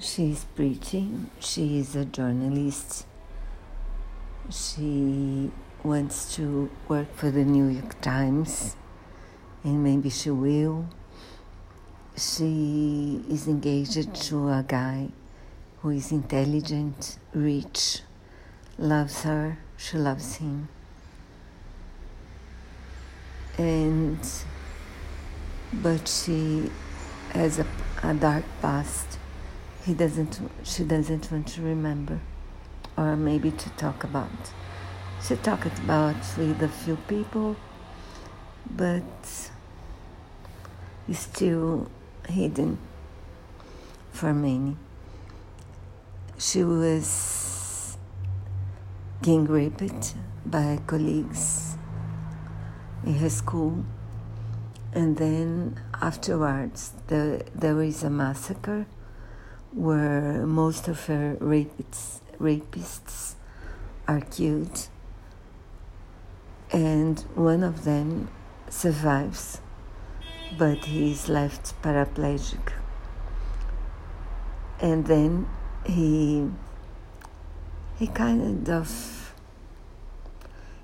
She is pretty, she is a journalist. She wants to work for the New York Times, and maybe she will. She is engaged to a guy who is intelligent, rich, loves her, she loves him. And but she has a, a dark past he doesn't she doesn't want to remember. Or maybe to talk about she talked about with a few people but it's still hidden for many. She was gang raped by colleagues in her school. And then afterwards the, there is a massacre where most of her rapists, rapists are killed, and one of them survives, but he is left paraplegic. And then he he kind of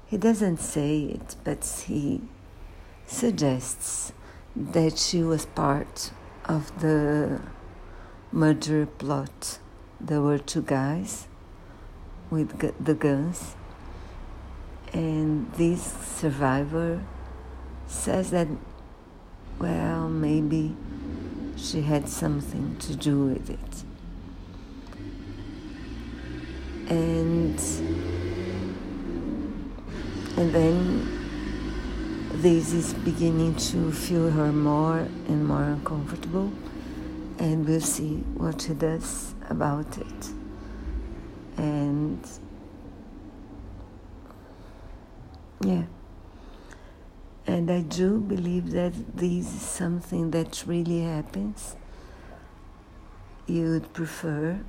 he doesn't say it, but he suggests that she was part of the murder plot. There were two guys with the guns, and this survivor says that, well, maybe she had something to do with it. And and then this is beginning to feel her more and more uncomfortable and we'll see what she does about it. And yeah. And I do believe that this is something that really happens. You would prefer,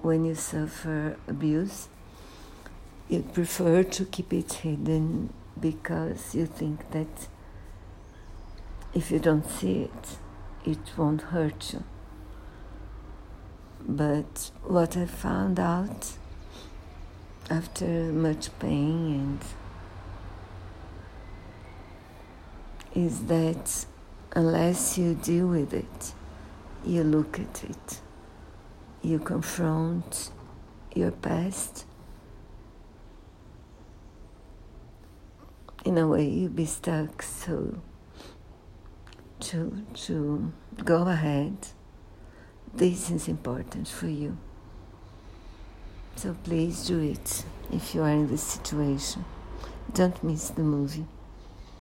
when you suffer abuse, you'd prefer to keep it hidden because you think that if you don't see it, it won't hurt you. But what I found out after much pain and is that unless you deal with it, you look at it, you confront your past, in a way you be stuck. So to to go ahead this is important for you. So please do it if you are in this situation. Don't miss the movie.